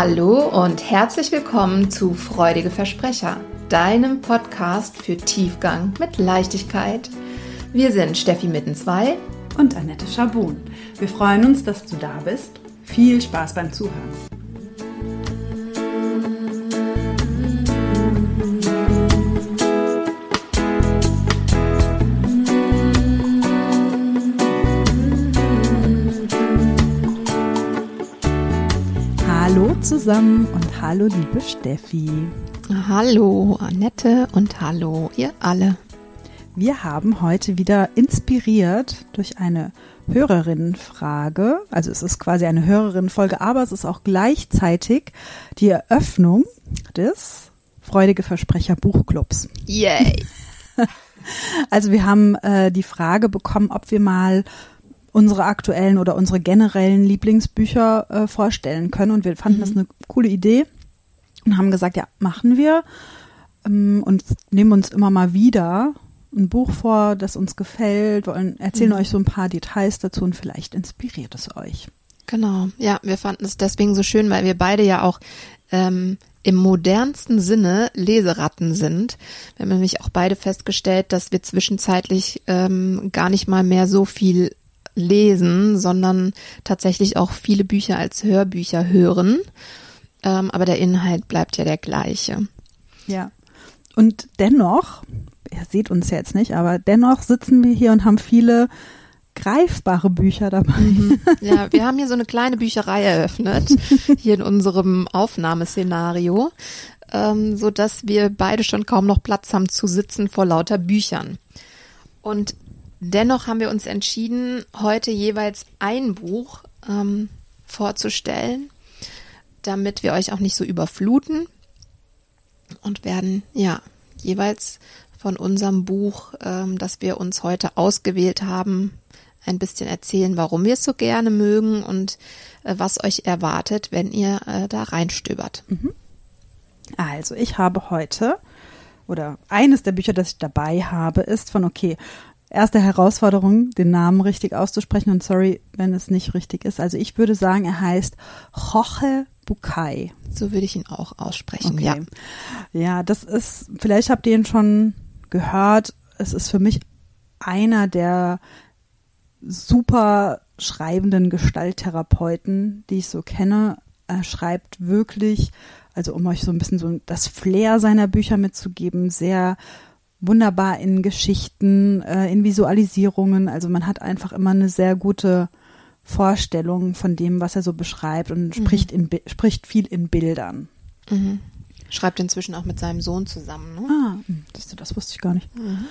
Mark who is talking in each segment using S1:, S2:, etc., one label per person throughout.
S1: Hallo und herzlich willkommen zu Freudige Versprecher, deinem Podcast für Tiefgang mit Leichtigkeit. Wir sind Steffi Mittenzwei
S2: und Annette Schabun. Wir freuen uns, dass du da bist. Viel Spaß beim Zuhören. Zusammen und hallo liebe Steffi.
S1: Hallo Annette und hallo ihr alle.
S2: Wir haben heute wieder inspiriert durch eine Hörerinnenfrage. Also es ist quasi eine Hörerinnenfolge, aber es ist auch gleichzeitig die Eröffnung des Freudige Versprecher Buchclubs.
S1: Yay!
S2: Also wir haben äh, die Frage bekommen, ob wir mal unsere aktuellen oder unsere generellen Lieblingsbücher äh, vorstellen können. Und wir fanden mhm. das eine coole Idee und haben gesagt, ja, machen wir ähm, und nehmen uns immer mal wieder ein Buch vor, das uns gefällt, wollen, erzählen mhm. euch so ein paar Details dazu und vielleicht inspiriert es euch.
S1: Genau, ja, wir fanden es deswegen so schön, weil wir beide ja auch ähm, im modernsten Sinne Leseratten sind. Wir haben nämlich auch beide festgestellt, dass wir zwischenzeitlich ähm, gar nicht mal mehr so viel lesen, sondern tatsächlich auch viele Bücher als Hörbücher hören. Ähm, aber der Inhalt bleibt ja der gleiche.
S2: Ja. Und dennoch, ihr seht uns jetzt nicht, aber dennoch sitzen wir hier und haben viele greifbare Bücher dabei. Mhm.
S1: Ja, wir haben hier so eine kleine Bücherei eröffnet, hier in unserem Aufnahmeszenario, ähm, so dass wir beide schon kaum noch Platz haben zu sitzen vor lauter Büchern. Und Dennoch haben wir uns entschieden, heute jeweils ein Buch ähm, vorzustellen, damit wir euch auch nicht so überfluten und werden ja jeweils von unserem Buch, ähm, das wir uns heute ausgewählt haben, ein bisschen erzählen, warum wir es so gerne mögen und äh, was euch erwartet, wenn ihr äh, da reinstöbert. Mhm.
S2: Also, ich habe heute oder eines der Bücher, das ich dabei habe, ist von okay, erste Herausforderung, den Namen richtig auszusprechen und sorry, wenn es nicht richtig ist. Also ich würde sagen, er heißt Jorge Bukai.
S1: So würde ich ihn auch aussprechen,
S2: okay.
S1: ja.
S2: Ja, das ist, vielleicht habt ihr ihn schon gehört. Es ist für mich einer der super schreibenden Gestalttherapeuten, die ich so kenne. Er schreibt wirklich, also um euch so ein bisschen so das Flair seiner Bücher mitzugeben, sehr wunderbar in Geschichten, äh, in Visualisierungen. Also man hat einfach immer eine sehr gute Vorstellung von dem, was er so beschreibt und mhm. spricht, in, spricht viel in Bildern.
S1: Mhm. Schreibt inzwischen auch mit seinem Sohn zusammen. Ne?
S2: Ah, hm, das, das wusste ich gar nicht. Mhm.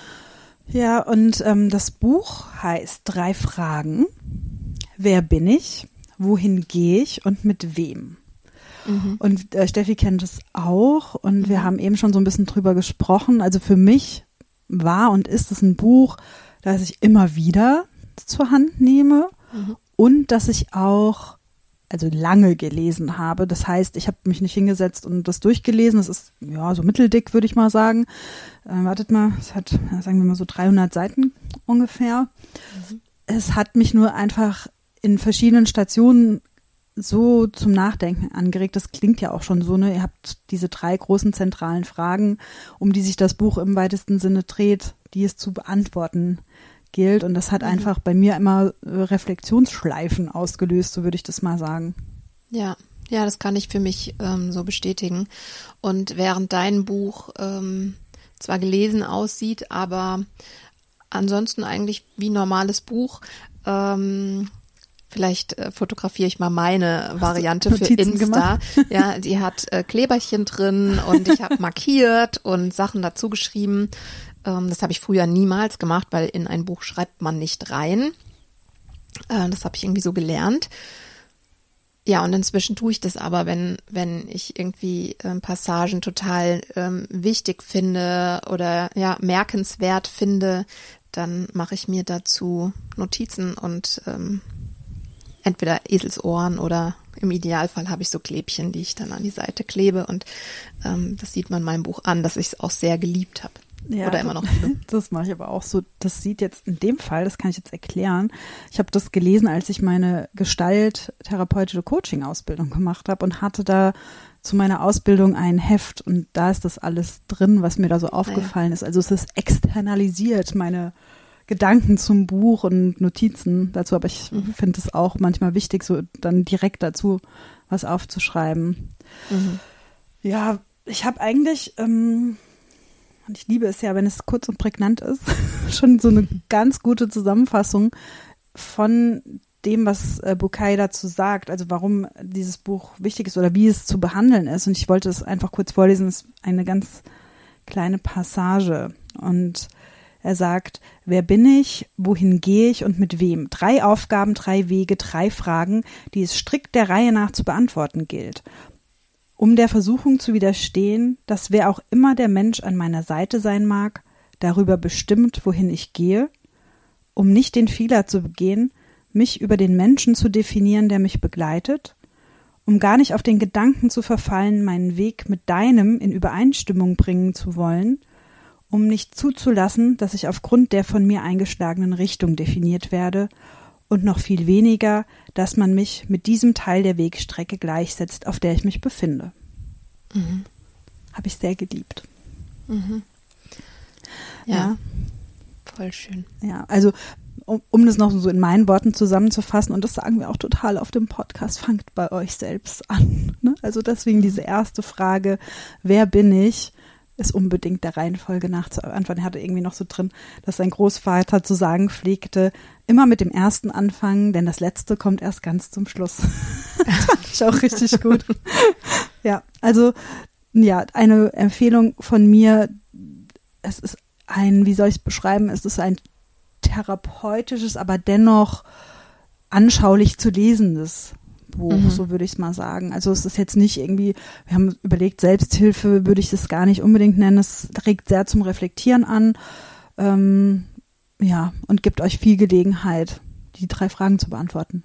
S2: Ja, und ähm, das Buch heißt Drei Fragen. Wer bin ich? Wohin gehe ich und mit wem? Mhm. Und äh, Steffi kennt es auch und mhm. wir haben eben schon so ein bisschen drüber gesprochen. Also für mich war und ist es ein Buch, das ich immer wieder zur Hand nehme mhm. und dass ich auch also lange gelesen habe. Das heißt, ich habe mich nicht hingesetzt und das durchgelesen. Das ist ja so mitteldick, würde ich mal sagen. Äh, wartet mal, es hat, sagen wir mal so 300 Seiten ungefähr. Mhm. Es hat mich nur einfach in verschiedenen Stationen so zum Nachdenken angeregt. Das klingt ja auch schon so, ne? Ihr habt diese drei großen zentralen Fragen, um die sich das Buch im weitesten Sinne dreht, die es zu beantworten gilt. Und das hat mhm. einfach bei mir immer äh, Reflexionsschleifen ausgelöst, so würde ich das mal sagen.
S1: Ja, ja, das kann ich für mich ähm, so bestätigen. Und während dein Buch ähm, zwar gelesen aussieht, aber ansonsten eigentlich wie normales Buch, ähm, Vielleicht äh, fotografiere ich mal meine Variante für Insta. Gemacht? Ja, die hat äh, Kleberchen drin und ich habe markiert und Sachen dazu geschrieben. Ähm, das habe ich früher niemals gemacht, weil in ein Buch schreibt man nicht rein. Äh, das habe ich irgendwie so gelernt. Ja, und inzwischen tue ich das aber, wenn, wenn ich irgendwie ähm, Passagen total ähm, wichtig finde oder ja, merkenswert finde, dann mache ich mir dazu Notizen und ähm, entweder Eselsohren oder im Idealfall habe ich so Klebchen, die ich dann an die Seite klebe und ähm, das sieht man meinem Buch an, dass ich es auch sehr geliebt habe.
S2: Ja,
S1: Oder immer noch.
S2: Das mache ich aber auch so. Das sieht jetzt in dem Fall, das kann ich jetzt erklären. Ich habe das gelesen, als ich meine Gestalttherapeutische Coaching-Ausbildung gemacht habe und hatte da zu meiner Ausbildung ein Heft und da ist das alles drin, was mir da so aufgefallen ja. ist. Also es ist externalisiert, meine Gedanken zum Buch und Notizen dazu, aber ich mhm. finde es auch manchmal wichtig, so dann direkt dazu was aufzuschreiben. Mhm. Ja, ich habe eigentlich, ähm, und ich liebe es ja, wenn es kurz und prägnant ist, schon so eine ganz gute Zusammenfassung von dem, was äh, Bukai dazu sagt, also warum dieses Buch wichtig ist oder wie es zu behandeln ist. Und ich wollte es einfach kurz vorlesen, es ist eine ganz kleine Passage. Und er sagt, wer bin ich, wohin gehe ich und mit wem? Drei Aufgaben, drei Wege, drei Fragen, die es strikt der Reihe nach zu beantworten gilt. Um der Versuchung zu widerstehen, dass wer auch immer der Mensch an meiner Seite sein mag, darüber bestimmt, wohin ich gehe, um nicht den Fehler zu begehen, mich über den Menschen zu definieren, der mich begleitet, um gar nicht auf den Gedanken zu verfallen, meinen Weg mit deinem in Übereinstimmung bringen zu wollen, um nicht zuzulassen, dass ich aufgrund der von mir eingeschlagenen Richtung definiert werde, und noch viel weniger, dass man mich mit diesem Teil der Wegstrecke gleichsetzt, auf der ich mich befinde. Mhm. Habe ich sehr geliebt.
S1: Mhm. Ja, ja, voll schön.
S2: Ja, also um, um das noch so in meinen Worten zusammenzufassen, und das sagen wir auch total auf dem Podcast, fangt bei euch selbst an. Ne? Also deswegen diese erste Frage, wer bin ich? Ist unbedingt der Reihenfolge nach zu antworten. Er hatte irgendwie noch so drin, dass sein Großvater zu sagen pflegte, immer mit dem ersten anfangen, denn das letzte kommt erst ganz zum Schluss. das fand ich auch richtig gut. ja, also ja, eine Empfehlung von mir. Es ist ein, wie soll ich es beschreiben? Es ist ein therapeutisches, aber dennoch anschaulich zu lesendes Buch, mhm. so würde ich es mal sagen. Also es ist jetzt nicht irgendwie, wir haben überlegt, Selbsthilfe würde ich das gar nicht unbedingt nennen. Es regt sehr zum Reflektieren an. Ähm, ja, und gibt euch viel Gelegenheit, die drei Fragen zu beantworten.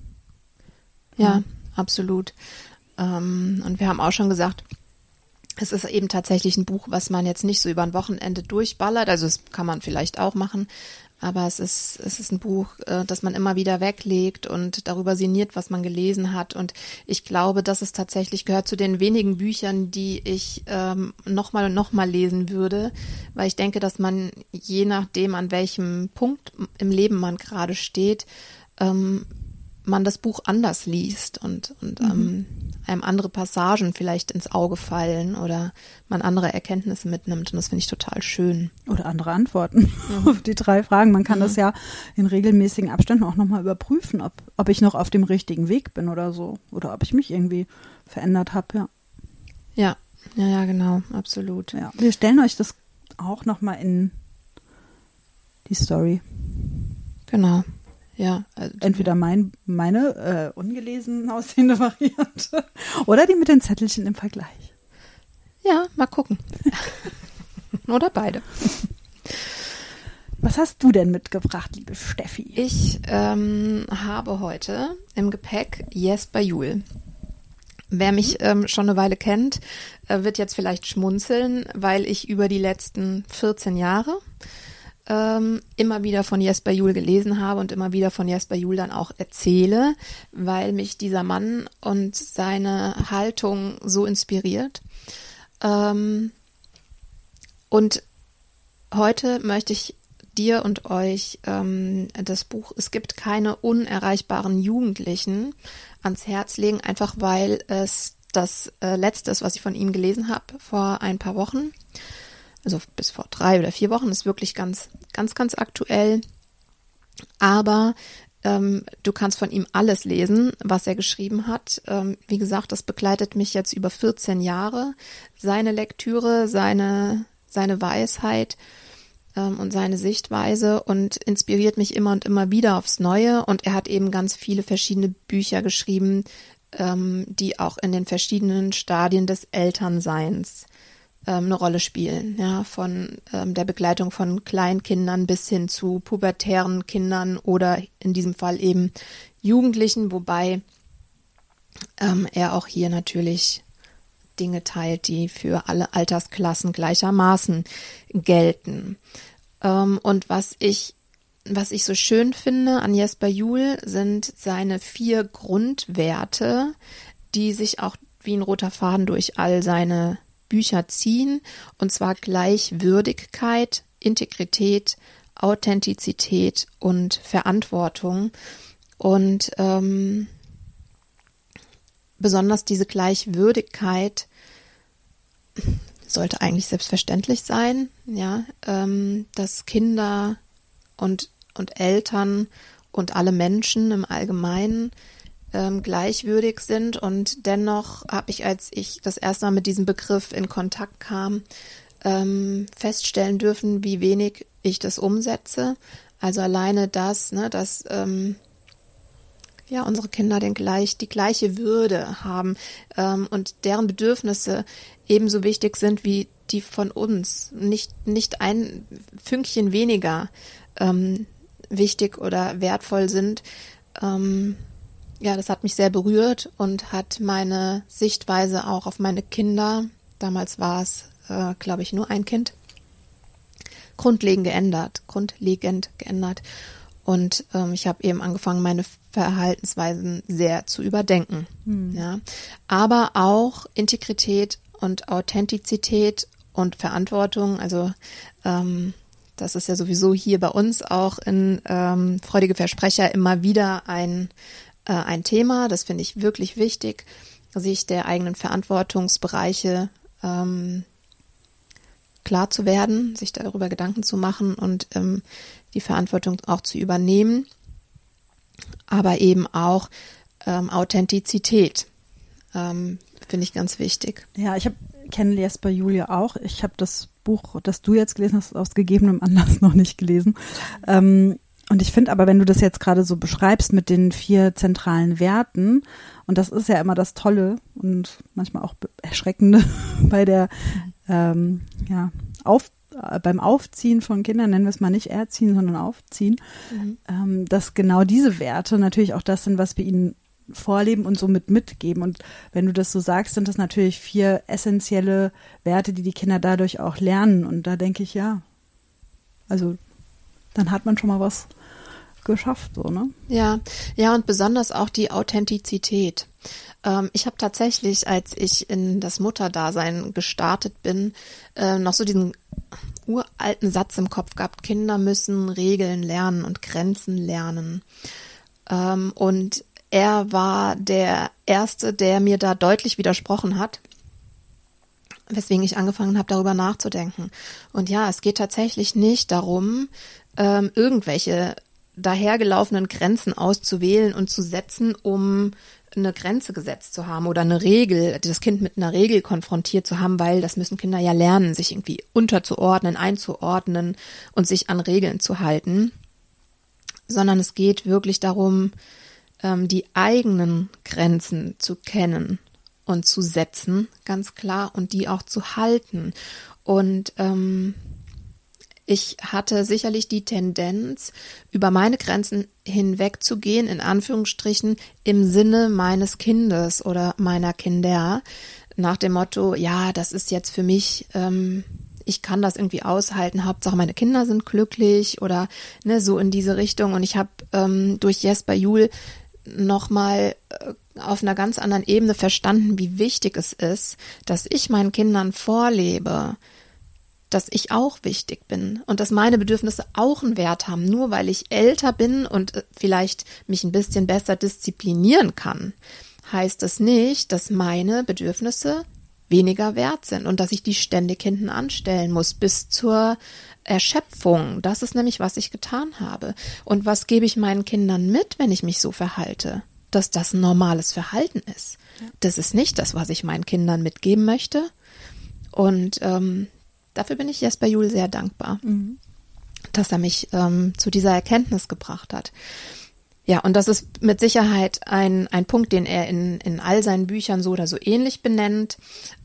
S1: Ja, ja. absolut. Ähm, und wir haben auch schon gesagt, es ist eben tatsächlich ein Buch, was man jetzt nicht so über ein Wochenende durchballert. Also das kann man vielleicht auch machen, aber es ist, es ist ein Buch, äh, das man immer wieder weglegt und darüber sinniert, was man gelesen hat. Und ich glaube, dass es tatsächlich gehört zu den wenigen Büchern, die ich ähm, nochmal und nochmal lesen würde, weil ich denke, dass man je nachdem, an welchem Punkt im Leben man gerade steht, ähm, man das Buch anders liest und, und mhm. ähm, einem andere Passagen vielleicht ins Auge fallen oder man andere Erkenntnisse mitnimmt. Und das finde ich total schön.
S2: Oder andere Antworten mhm. auf die drei Fragen. Man kann mhm. das ja in regelmäßigen Abständen auch nochmal überprüfen, ob, ob ich noch auf dem richtigen Weg bin oder so. Oder ob ich mich irgendwie verändert habe, ja.
S1: Ja, ja, ja, genau, absolut.
S2: Ja, wir stellen euch das auch nochmal in die Story.
S1: Genau. Ja,
S2: also entweder mein, meine äh, ungelesen aussehende Variante oder die mit den Zettelchen im Vergleich.
S1: Ja, mal gucken. oder beide.
S2: Was hast du denn mitgebracht, liebe Steffi?
S1: Ich ähm, habe heute im Gepäck Jesper Juhl. Wer mich ähm, schon eine Weile kennt, äh, wird jetzt vielleicht schmunzeln, weil ich über die letzten 14 Jahre ähm, immer wieder von Jesper Juhl gelesen habe und immer wieder von Jesper Juhl dann auch erzähle, weil mich dieser Mann und seine Haltung so inspiriert. Ähm, und heute möchte ich dir und euch ähm, das Buch Es gibt keine unerreichbaren Jugendlichen ans Herz legen, einfach weil es das äh, letzte ist, was ich von ihm gelesen habe vor ein paar Wochen also bis vor drei oder vier Wochen, ist wirklich ganz, ganz, ganz aktuell. Aber ähm, du kannst von ihm alles lesen, was er geschrieben hat. Ähm, wie gesagt, das begleitet mich jetzt über 14 Jahre. Seine Lektüre, seine, seine Weisheit ähm, und seine Sichtweise und inspiriert mich immer und immer wieder aufs Neue. Und er hat eben ganz viele verschiedene Bücher geschrieben, ähm, die auch in den verschiedenen Stadien des Elternseins ähm, eine Rolle spielen, ja, von ähm, der Begleitung von Kleinkindern bis hin zu pubertären Kindern oder in diesem Fall eben Jugendlichen, wobei ähm, er auch hier natürlich Dinge teilt, die für alle Altersklassen gleichermaßen gelten. Ähm, und was ich was ich so schön finde an Jesper Juhl sind seine vier Grundwerte, die sich auch wie ein roter Faden durch all seine Bücher ziehen, und zwar Gleichwürdigkeit, Integrität, Authentizität und Verantwortung. Und ähm, besonders diese Gleichwürdigkeit sollte eigentlich selbstverständlich sein, ja, ähm, dass Kinder und, und Eltern und alle Menschen im Allgemeinen ähm, gleichwürdig sind. Und dennoch habe ich, als ich das erste Mal mit diesem Begriff in Kontakt kam, ähm, feststellen dürfen, wie wenig ich das umsetze. Also alleine das, ne, dass ähm, ja unsere Kinder den gleich die gleiche Würde haben ähm, und deren Bedürfnisse ebenso wichtig sind wie die von uns, nicht nicht ein Fünkchen weniger ähm, wichtig oder wertvoll sind. Ähm, ja, das hat mich sehr berührt und hat meine Sichtweise auch auf meine Kinder, damals war es, äh, glaube ich, nur ein Kind, grundlegend geändert, grundlegend geändert. Und ähm, ich habe eben angefangen, meine Verhaltensweisen sehr zu überdenken. Hm. Ja. Aber auch Integrität und Authentizität und Verantwortung, also ähm, das ist ja sowieso hier bei uns auch in ähm, Freudige Versprecher immer wieder ein, äh, ein Thema. Das finde ich wirklich wichtig, sich der eigenen Verantwortungsbereiche ähm, klar zu werden, sich darüber Gedanken zu machen und ähm, die Verantwortung auch zu übernehmen, aber eben auch ähm, Authentizität ähm, finde ich ganz wichtig.
S2: Ja, ich habe kenne Jesper Julia auch. Ich habe das Buch, das du jetzt gelesen hast, aus gegebenem Anlass noch nicht gelesen. Ähm, und ich finde aber, wenn du das jetzt gerade so beschreibst mit den vier zentralen Werten, und das ist ja immer das Tolle und manchmal auch Erschreckende bei der, ähm, ja, auf, äh, beim Aufziehen von Kindern, nennen wir es mal nicht erziehen, sondern aufziehen, mhm. ähm, dass genau diese Werte natürlich auch das sind, was wir ihnen vorleben und somit mitgeben. Und wenn du das so sagst, sind das natürlich vier essentielle Werte, die die Kinder dadurch auch lernen. Und da denke ich, ja, also dann hat man schon mal was geschafft, so, ne?
S1: Ja, ja, und besonders auch die Authentizität. Ähm, ich habe tatsächlich, als ich in das Mutterdasein gestartet bin, äh, noch so diesen uralten Satz im Kopf gehabt, Kinder müssen Regeln lernen und Grenzen lernen. Ähm, und er war der Erste, der mir da deutlich widersprochen hat weswegen ich angefangen habe, darüber nachzudenken. Und ja, es geht tatsächlich nicht darum, ähm, irgendwelche dahergelaufenen Grenzen auszuwählen und zu setzen, um eine Grenze gesetzt zu haben oder eine Regel, das Kind mit einer Regel konfrontiert zu haben, weil das müssen Kinder ja lernen, sich irgendwie unterzuordnen, einzuordnen und sich an Regeln zu halten, sondern es geht wirklich darum, ähm, die eigenen Grenzen zu kennen und zu setzen, ganz klar, und die auch zu halten. Und ähm, ich hatte sicherlich die Tendenz, über meine Grenzen hinwegzugehen, in Anführungsstrichen, im Sinne meines Kindes oder meiner Kinder, nach dem Motto, ja, das ist jetzt für mich, ähm, ich kann das irgendwie aushalten, Hauptsache meine Kinder sind glücklich oder ne, so in diese Richtung. Und ich habe ähm, durch Jesper Juhl nochmal äh, auf einer ganz anderen Ebene verstanden, wie wichtig es ist, dass ich meinen Kindern vorlebe, dass ich auch wichtig bin und dass meine Bedürfnisse auch einen Wert haben. Nur weil ich älter bin und äh, vielleicht mich ein bisschen besser disziplinieren kann, heißt das nicht, dass meine Bedürfnisse weniger wert sind und dass ich die ständig hinten anstellen muss bis zur Erschöpfung. Das ist nämlich, was ich getan habe. Und was gebe ich meinen Kindern mit, wenn ich mich so verhalte? Dass das ein normales Verhalten ist. Das ist nicht das, was ich meinen Kindern mitgeben möchte. Und ähm, dafür bin ich Jesper Juhl sehr dankbar, mhm. dass er mich ähm, zu dieser Erkenntnis gebracht hat. Ja, und das ist mit Sicherheit ein, ein Punkt, den er in, in all seinen Büchern so oder so ähnlich benennt.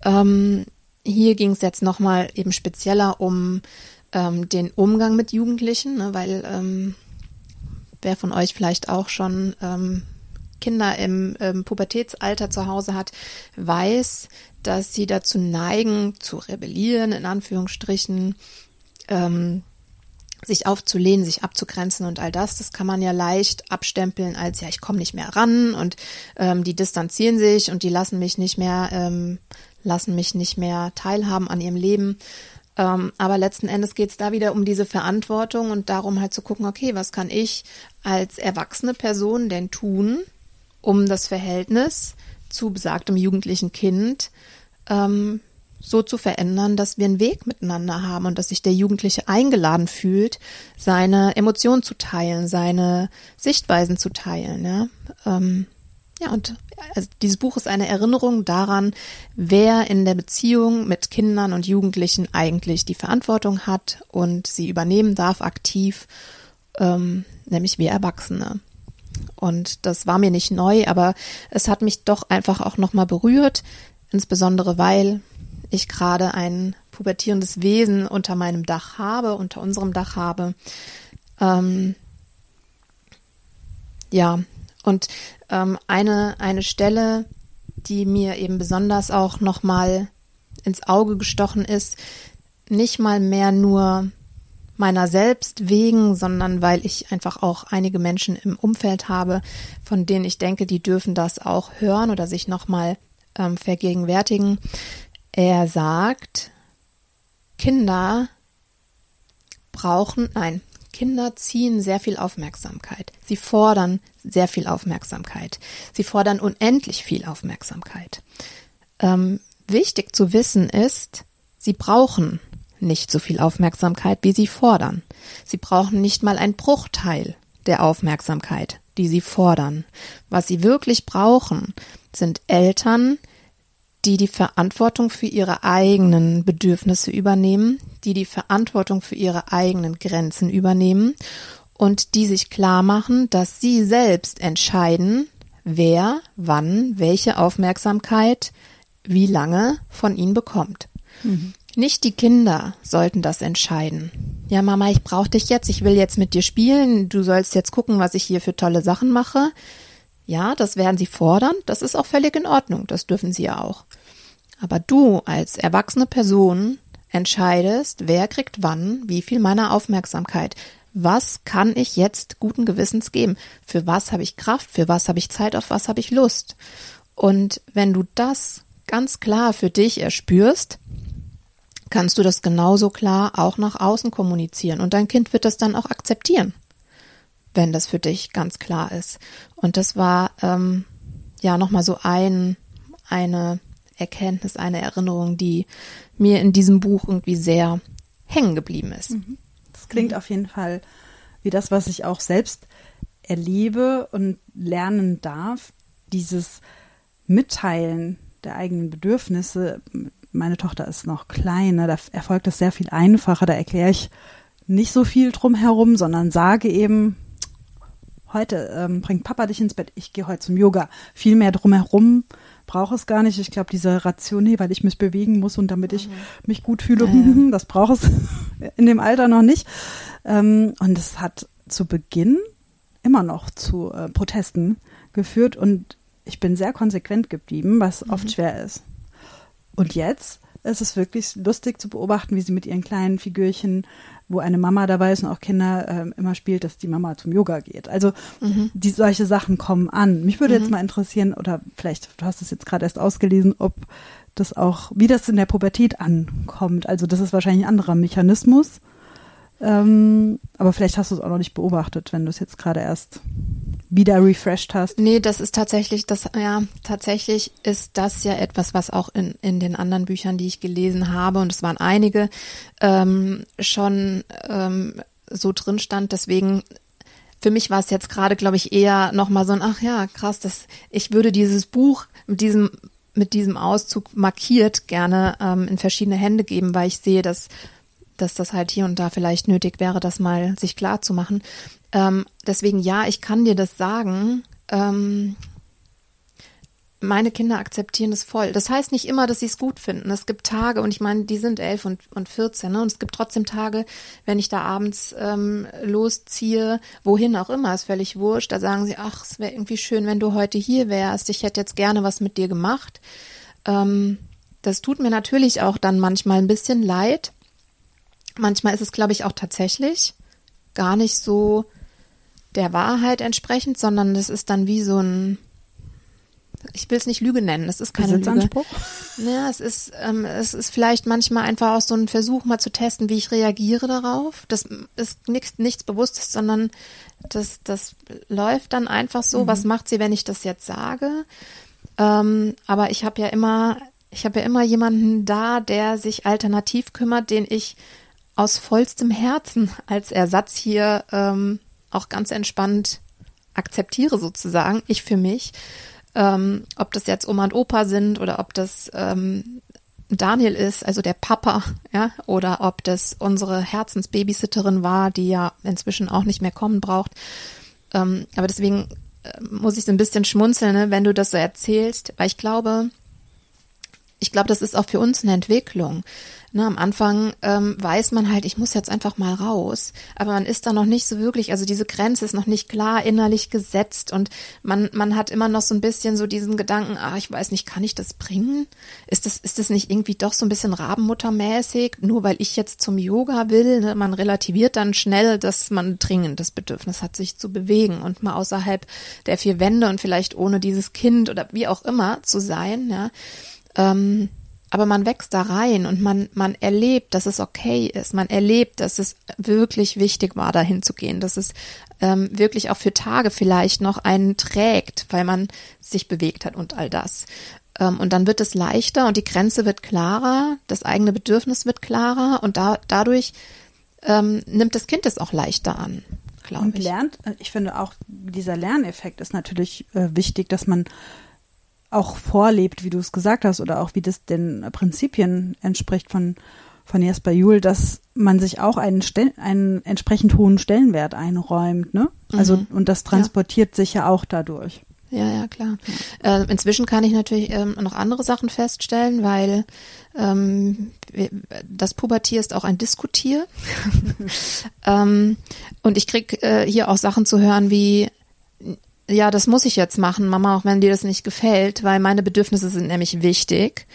S1: Ähm, hier ging es jetzt nochmal eben spezieller um ähm, den Umgang mit Jugendlichen, ne, weil ähm, wer von euch vielleicht auch schon ähm, Kinder im ähm, Pubertätsalter zu Hause hat, weiß, dass sie dazu neigen, zu rebellieren, in Anführungsstrichen, ähm, sich aufzulehnen, sich abzugrenzen und all das, das kann man ja leicht abstempeln als ja, ich komme nicht mehr ran und ähm, die distanzieren sich und die lassen mich nicht mehr, ähm, lassen mich nicht mehr teilhaben an ihrem Leben. Ähm, aber letzten Endes geht es da wieder um diese Verantwortung und darum halt zu gucken, okay, was kann ich als erwachsene Person denn tun, um das Verhältnis zu besagtem jugendlichen Kind ähm, so zu verändern, dass wir einen Weg miteinander haben und dass sich der Jugendliche eingeladen fühlt, seine Emotionen zu teilen, seine Sichtweisen zu teilen. Ja, ähm, ja und also dieses Buch ist eine Erinnerung daran, wer in der Beziehung mit Kindern und Jugendlichen eigentlich die Verantwortung hat und sie übernehmen darf aktiv, ähm, nämlich wir Erwachsene. Und das war mir nicht neu, aber es hat mich doch einfach auch nochmal berührt, insbesondere weil ich gerade ein pubertierendes Wesen unter meinem Dach habe, unter unserem Dach habe. Ähm, ja, und ähm, eine, eine Stelle, die mir eben besonders auch nochmal ins Auge gestochen ist, nicht mal mehr nur meiner selbst wegen, sondern weil ich einfach auch einige Menschen im Umfeld habe, von denen ich denke, die dürfen das auch hören oder sich nochmal ähm, vergegenwärtigen. Er sagt, Kinder brauchen, nein, Kinder ziehen sehr viel Aufmerksamkeit. Sie fordern sehr viel Aufmerksamkeit. Sie fordern unendlich viel Aufmerksamkeit. Ähm, wichtig zu wissen ist, sie brauchen nicht so viel Aufmerksamkeit, wie sie fordern. Sie brauchen nicht mal ein Bruchteil der Aufmerksamkeit, die sie fordern. Was sie wirklich brauchen, sind Eltern, die die Verantwortung für ihre eigenen Bedürfnisse übernehmen, die die Verantwortung für ihre eigenen Grenzen übernehmen und die sich klar machen, dass sie selbst entscheiden, wer, wann, welche Aufmerksamkeit, wie lange von ihnen bekommt. Mhm. Nicht die Kinder sollten das entscheiden. Ja, Mama, ich brauche dich jetzt, ich will jetzt mit dir spielen, du sollst jetzt gucken, was ich hier für tolle Sachen mache. Ja, das werden sie fordern, das ist auch völlig in Ordnung, das dürfen sie ja auch. Aber du als erwachsene Person entscheidest, wer kriegt wann, wie viel meiner Aufmerksamkeit. Was kann ich jetzt guten Gewissens geben? Für was habe ich Kraft? Für was habe ich Zeit? Auf was habe ich Lust? Und wenn du das ganz klar für dich erspürst, kannst du das genauso klar auch nach außen kommunizieren und dein Kind wird das dann auch akzeptieren wenn das für dich ganz klar ist. Und das war ähm, ja nochmal so ein, eine Erkenntnis, eine Erinnerung, die mir in diesem Buch irgendwie sehr hängen geblieben ist. Mhm.
S2: Das klingt auf jeden Fall wie das, was ich auch selbst erlebe und lernen darf, dieses Mitteilen der eigenen Bedürfnisse. Meine Tochter ist noch kleiner, da erfolgt das sehr viel einfacher, da erkläre ich nicht so viel drum herum, sondern sage eben, heute ähm, bringt Papa dich ins Bett, ich gehe heute zum Yoga. Viel mehr drumherum brauche es gar nicht. Ich glaube, diese Ration, nee, weil ich mich bewegen muss und damit ich mhm. mich gut fühle, ja, das brauche es in dem Alter noch nicht. Ähm, und es hat zu Beginn immer noch zu äh, Protesten geführt und ich bin sehr konsequent geblieben, was mhm. oft schwer ist. Und jetzt ist es wirklich lustig zu beobachten, wie sie mit ihren kleinen Figürchen wo eine Mama dabei ist und auch Kinder äh, immer spielt, dass die Mama zum Yoga geht. Also mhm. die solche Sachen kommen an. Mich würde mhm. jetzt mal interessieren, oder vielleicht, du hast es jetzt gerade erst ausgelesen, ob das auch, wie das in der Pubertät ankommt. Also das ist wahrscheinlich ein anderer Mechanismus. Ähm, aber vielleicht hast du es auch noch nicht beobachtet, wenn du es jetzt gerade erst wieder refreshed hast.
S1: Nee, das ist tatsächlich, das, ja, tatsächlich ist das ja etwas, was auch in, in den anderen Büchern, die ich gelesen habe, und es waren einige, ähm, schon ähm, so drin stand. Deswegen, für mich war es jetzt gerade, glaube ich, eher nochmal so ein, ach ja, krass, das, ich würde dieses Buch mit diesem, mit diesem Auszug markiert gerne ähm, in verschiedene Hände geben, weil ich sehe, dass dass das halt hier und da vielleicht nötig wäre, das mal sich klar zu machen. Ähm, deswegen ja, ich kann dir das sagen. Ähm, meine Kinder akzeptieren es voll. Das heißt nicht immer, dass sie es gut finden. Es gibt Tage, und ich meine, die sind elf und, und 14, ne? und es gibt trotzdem Tage, wenn ich da abends ähm, losziehe, wohin auch immer, ist völlig wurscht, da sagen sie, ach, es wäre irgendwie schön, wenn du heute hier wärst. Ich hätte jetzt gerne was mit dir gemacht. Ähm, das tut mir natürlich auch dann manchmal ein bisschen leid. Manchmal ist es, glaube ich, auch tatsächlich gar nicht so der Wahrheit entsprechend, sondern das ist dann wie so ein ich will es nicht Lüge nennen, es ist keine Lüge. Ja, es ist, ähm, es ist vielleicht manchmal einfach auch so ein Versuch, mal zu testen, wie ich reagiere darauf. Das ist nichts, nichts Bewusstes, sondern das, das läuft dann einfach so. Mhm. Was macht sie, wenn ich das jetzt sage? Ähm, aber ich habe ja immer, ich habe ja immer jemanden da, der sich alternativ kümmert, den ich aus vollstem Herzen als Ersatz hier ähm, auch ganz entspannt akzeptiere sozusagen, ich für mich ähm, ob das jetzt Oma und Opa sind oder ob das ähm, Daniel ist, also der Papa, ja, oder ob das unsere Herzensbabysitterin war, die ja inzwischen auch nicht mehr kommen braucht. Ähm, aber deswegen äh, muss ich so ein bisschen schmunzeln, ne, wenn du das so erzählst, weil ich glaube, ich glaube, das ist auch für uns eine Entwicklung. Ne, am Anfang ähm, weiß man halt, ich muss jetzt einfach mal raus, aber man ist da noch nicht so wirklich, also diese Grenze ist noch nicht klar innerlich gesetzt und man, man hat immer noch so ein bisschen so diesen Gedanken, ah, ich weiß nicht, kann ich das bringen? Ist das, ist das nicht irgendwie doch so ein bisschen Rabenmuttermäßig, nur weil ich jetzt zum Yoga will? Ne? Man relativiert dann schnell, dass man dringend das Bedürfnis hat, sich zu bewegen und mal außerhalb der vier Wände und vielleicht ohne dieses Kind oder wie auch immer zu sein, ja. Ähm, aber man wächst da rein und man, man erlebt, dass es okay ist. Man erlebt, dass es wirklich wichtig war, dahin zu gehen, dass es ähm, wirklich auch für Tage vielleicht noch einen trägt, weil man sich bewegt hat und all das. Ähm, und dann wird es leichter und die Grenze wird klarer, das eigene Bedürfnis wird klarer und da, dadurch ähm, nimmt das Kind es auch leichter an.
S2: Und ich. lernt, äh, ich finde auch dieser Lerneffekt ist natürlich äh, wichtig, dass man auch vorlebt, wie du es gesagt hast, oder auch wie das den Prinzipien entspricht von, von Jesper Juhl, dass man sich auch einen, Stel einen entsprechend hohen Stellenwert einräumt, ne? Also, mhm. und das transportiert ja. sich ja auch dadurch.
S1: Ja, ja, klar. Ja. Äh, inzwischen kann ich natürlich ähm, noch andere Sachen feststellen, weil ähm, das Pubertier ist auch ein Diskutier. ähm, und ich krieg äh, hier auch Sachen zu hören wie, ja, das muss ich jetzt machen, Mama, auch wenn dir das nicht gefällt, weil meine Bedürfnisse sind nämlich wichtig.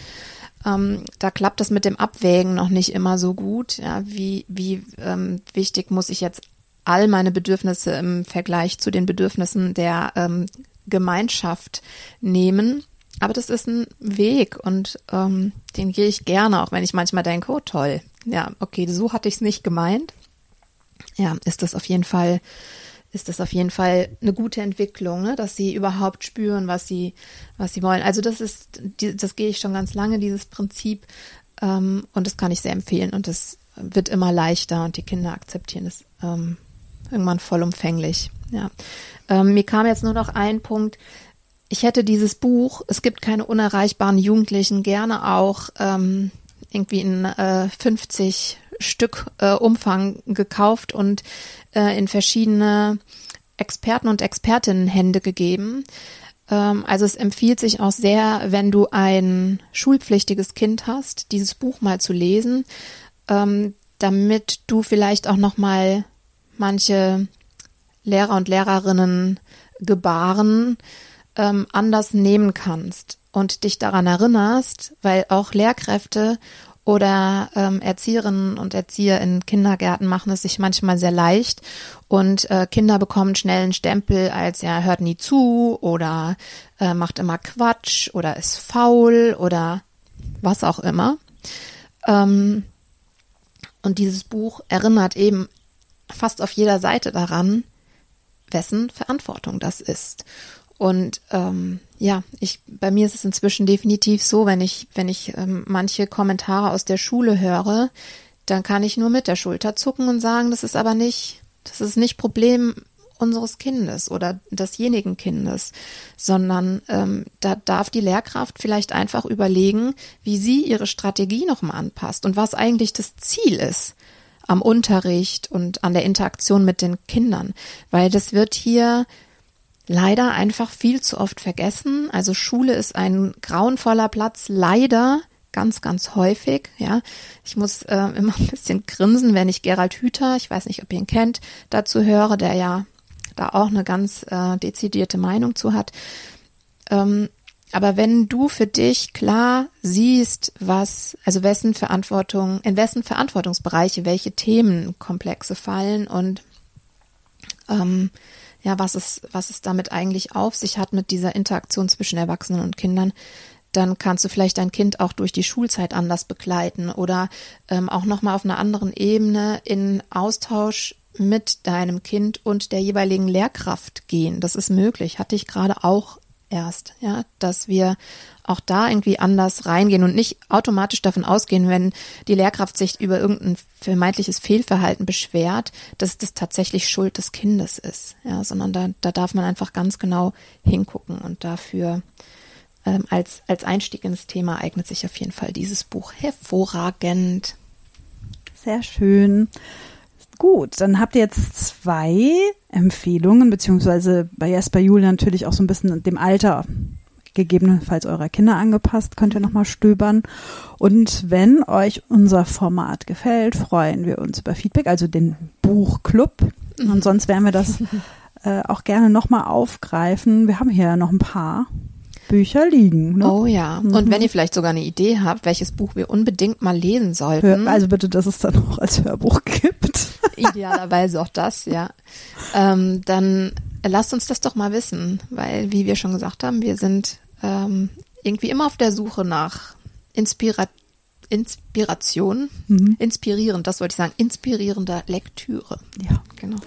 S1: Ähm, da klappt das mit dem Abwägen noch nicht immer so gut. Ja, wie wie ähm, wichtig muss ich jetzt all meine Bedürfnisse im Vergleich zu den Bedürfnissen der ähm, Gemeinschaft nehmen? Aber das ist ein Weg und ähm, den gehe ich gerne, auch wenn ich manchmal denke, oh toll, ja, okay, so hatte ich es nicht gemeint. Ja, ist das auf jeden Fall ist das auf jeden Fall eine gute Entwicklung, ne? dass sie überhaupt spüren, was sie, was sie wollen. Also das ist, das gehe ich schon ganz lange, dieses Prinzip, ähm, und das kann ich sehr empfehlen und das wird immer leichter und die Kinder akzeptieren es ähm, irgendwann vollumfänglich. Ja. Ähm, mir kam jetzt nur noch ein Punkt. Ich hätte dieses Buch, es gibt keine unerreichbaren Jugendlichen, gerne auch ähm, irgendwie in äh, 50 Stück äh, Umfang gekauft und äh, in verschiedene Experten und Expertinnen Hände gegeben. Ähm, also es empfiehlt sich auch sehr, wenn du ein schulpflichtiges Kind hast, dieses Buch mal zu lesen, ähm, damit du vielleicht auch noch mal manche Lehrer und Lehrerinnen Gebaren ähm, anders nehmen kannst und dich daran erinnerst, weil auch Lehrkräfte oder ähm, Erzieherinnen und Erzieher in Kindergärten machen es sich manchmal sehr leicht und äh, Kinder bekommen schnell einen Stempel als ja hört nie zu oder äh, macht immer Quatsch oder ist faul oder was auch immer. Ähm, und dieses Buch erinnert eben fast auf jeder Seite daran, wessen Verantwortung das ist. Und ähm, ja, ich bei mir ist es inzwischen definitiv so, wenn ich wenn ich ähm, manche Kommentare aus der Schule höre, dann kann ich nur mit der Schulter zucken und sagen, das ist aber nicht das ist nicht Problem unseres Kindes oder desjenigen Kindes, sondern ähm, da darf die Lehrkraft vielleicht einfach überlegen, wie sie ihre Strategie nochmal anpasst und was eigentlich das Ziel ist am Unterricht und an der Interaktion mit den Kindern, weil das wird hier leider einfach viel zu oft vergessen. Also Schule ist ein grauenvoller Platz, leider ganz, ganz häufig. Ja, ich muss äh, immer ein bisschen grinsen, wenn ich Gerald Hüther, ich weiß nicht, ob ihr ihn kennt, dazu höre, der ja da auch eine ganz äh, dezidierte Meinung zu hat. Ähm, aber wenn du für dich klar siehst, was, also wessen Verantwortung, in wessen Verantwortungsbereiche welche Themenkomplexe fallen und ähm, ja, was es, was es damit eigentlich auf sich hat mit dieser Interaktion zwischen Erwachsenen und Kindern, dann kannst du vielleicht dein Kind auch durch die Schulzeit anders begleiten oder ähm, auch nochmal auf einer anderen Ebene in Austausch mit deinem Kind und der jeweiligen Lehrkraft gehen. Das ist möglich. Hatte ich gerade auch erst, ja, dass wir auch da irgendwie anders reingehen und nicht automatisch davon ausgehen, wenn die Lehrkraft sich über irgendein vermeintliches Fehlverhalten beschwert, dass das tatsächlich Schuld des Kindes ist, ja, sondern da, da darf man einfach ganz genau hingucken und dafür ähm, als, als Einstieg ins Thema eignet sich auf jeden Fall dieses Buch hervorragend.
S2: Sehr schön. Gut, dann habt ihr jetzt zwei Empfehlungen, beziehungsweise bei bei Julia natürlich auch so ein bisschen dem Alter gegebenenfalls eurer Kinder angepasst, könnt ihr nochmal stöbern. Und wenn euch unser Format gefällt, freuen wir uns über Feedback, also den Buchclub. Und sonst werden wir das äh, auch gerne nochmal aufgreifen. Wir haben hier noch ein paar Bücher liegen. Ne?
S1: Oh ja. Mhm. Und wenn ihr vielleicht sogar eine Idee habt, welches Buch wir unbedingt mal lesen sollten.
S2: Also bitte, dass es dann auch als Hörbuch gibt.
S1: Idealerweise auch das, ja. Ähm, dann lasst uns das doch mal wissen, weil, wie wir schon gesagt haben, wir sind ähm, irgendwie immer auf der Suche nach Inspira Inspiration, mhm. inspirierend, das wollte ich sagen, inspirierender Lektüre.
S2: Ja, genau.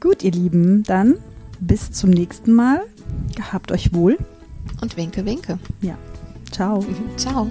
S2: Gut, ihr Lieben, dann bis zum nächsten Mal. Gehabt euch wohl.
S1: Und winke, winke.
S2: Ja. Ciao.
S1: Ciao.